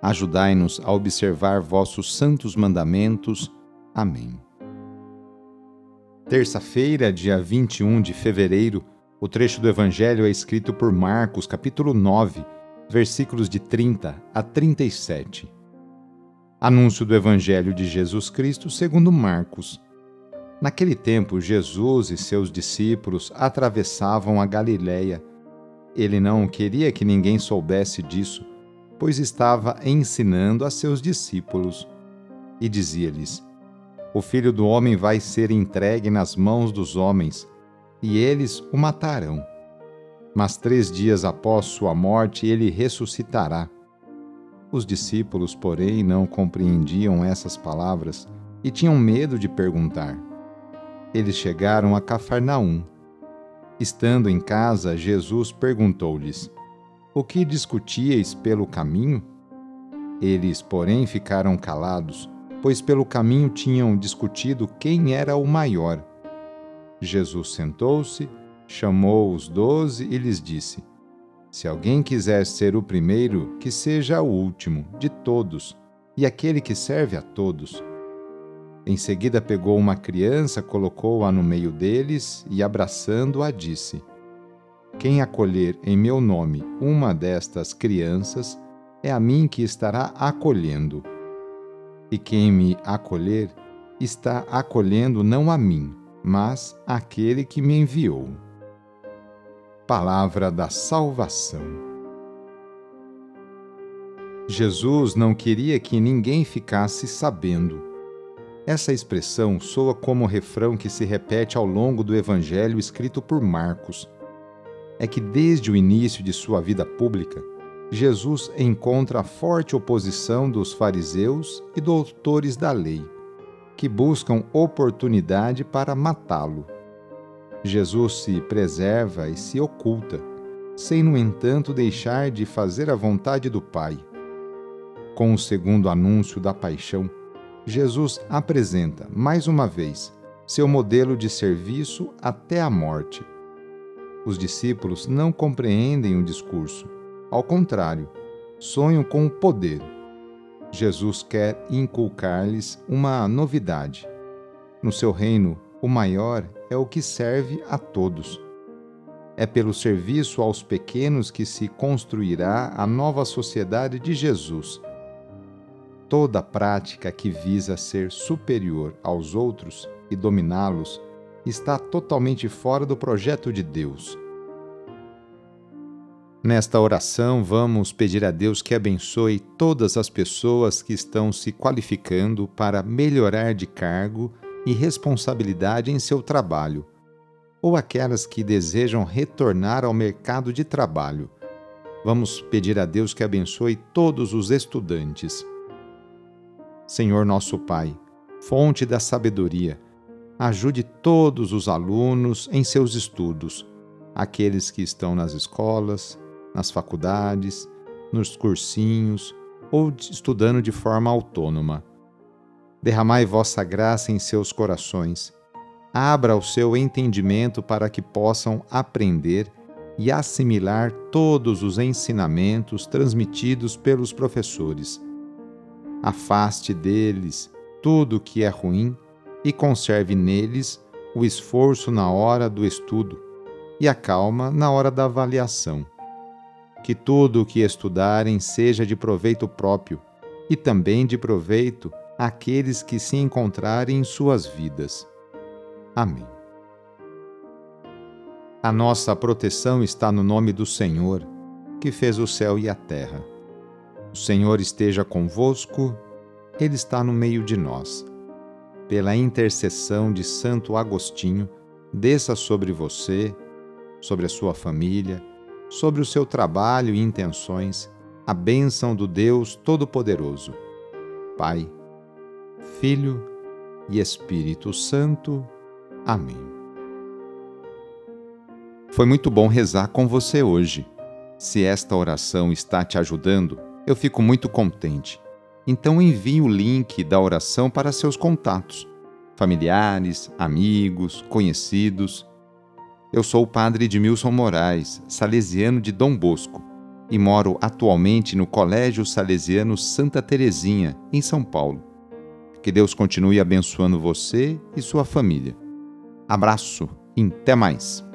Ajudai-nos a observar vossos santos mandamentos. Amém. Terça-feira, dia 21 de fevereiro, o trecho do Evangelho é escrito por Marcos, capítulo 9, versículos de 30 a 37. Anúncio do Evangelho de Jesus Cristo segundo Marcos. Naquele tempo, Jesus e seus discípulos atravessavam a Galiléia. Ele não queria que ninguém soubesse disso pois estava ensinando a seus discípulos. E dizia-lhes: O filho do homem vai ser entregue nas mãos dos homens, e eles o matarão. Mas três dias após sua morte ele ressuscitará. Os discípulos, porém, não compreendiam essas palavras e tinham medo de perguntar. Eles chegaram a Cafarnaum. Estando em casa, Jesus perguntou-lhes: o que discutíeis pelo caminho? Eles, porém, ficaram calados, pois pelo caminho tinham discutido quem era o maior. Jesus sentou-se, chamou os doze e lhes disse: Se alguém quiser ser o primeiro, que seja o último de todos e aquele que serve a todos. Em seguida pegou uma criança, colocou-a no meio deles e, abraçando-a, disse: quem acolher em meu nome uma destas crianças, é a mim que estará acolhendo. E quem me acolher, está acolhendo não a mim, mas aquele que me enviou. Palavra da Salvação. Jesus não queria que ninguém ficasse sabendo. Essa expressão soa como refrão que se repete ao longo do Evangelho escrito por Marcos é que desde o início de sua vida pública, Jesus encontra a forte oposição dos fariseus e doutores da lei, que buscam oportunidade para matá-lo. Jesus se preserva e se oculta, sem, no entanto, deixar de fazer a vontade do Pai. Com o segundo anúncio da paixão, Jesus apresenta, mais uma vez, seu modelo de serviço até a morte os discípulos não compreendem o discurso. Ao contrário, sonham com o poder. Jesus quer inculcar-lhes uma novidade. No seu reino, o maior é o que serve a todos. É pelo serviço aos pequenos que se construirá a nova sociedade de Jesus. Toda prática que visa ser superior aos outros e dominá-los está totalmente fora do projeto de Deus. Nesta oração, vamos pedir a Deus que abençoe todas as pessoas que estão se qualificando para melhorar de cargo e responsabilidade em seu trabalho, ou aquelas que desejam retornar ao mercado de trabalho. Vamos pedir a Deus que abençoe todos os estudantes. Senhor nosso Pai, fonte da sabedoria, ajude todos os alunos em seus estudos, aqueles que estão nas escolas, nas faculdades, nos cursinhos ou estudando de forma autônoma. Derramai vossa graça em seus corações. Abra o seu entendimento para que possam aprender e assimilar todos os ensinamentos transmitidos pelos professores. Afaste deles tudo o que é ruim e conserve neles o esforço na hora do estudo e a calma na hora da avaliação. Que tudo o que estudarem seja de proveito próprio e também de proveito àqueles que se encontrarem em suas vidas. Amém. A nossa proteção está no nome do Senhor, que fez o céu e a terra. O Senhor esteja convosco, Ele está no meio de nós. Pela intercessão de Santo Agostinho, desça sobre você, sobre a sua família, sobre o seu trabalho e intenções, a bênção do Deus Todo-Poderoso. Pai, Filho e Espírito Santo. Amém. Foi muito bom rezar com você hoje. Se esta oração está te ajudando, eu fico muito contente. Então envie o link da oração para seus contatos, familiares, amigos, conhecidos. Eu sou o padre Edmilson Moraes, salesiano de Dom Bosco, e moro atualmente no Colégio Salesiano Santa Terezinha, em São Paulo. Que Deus continue abençoando você e sua família. Abraço e até mais!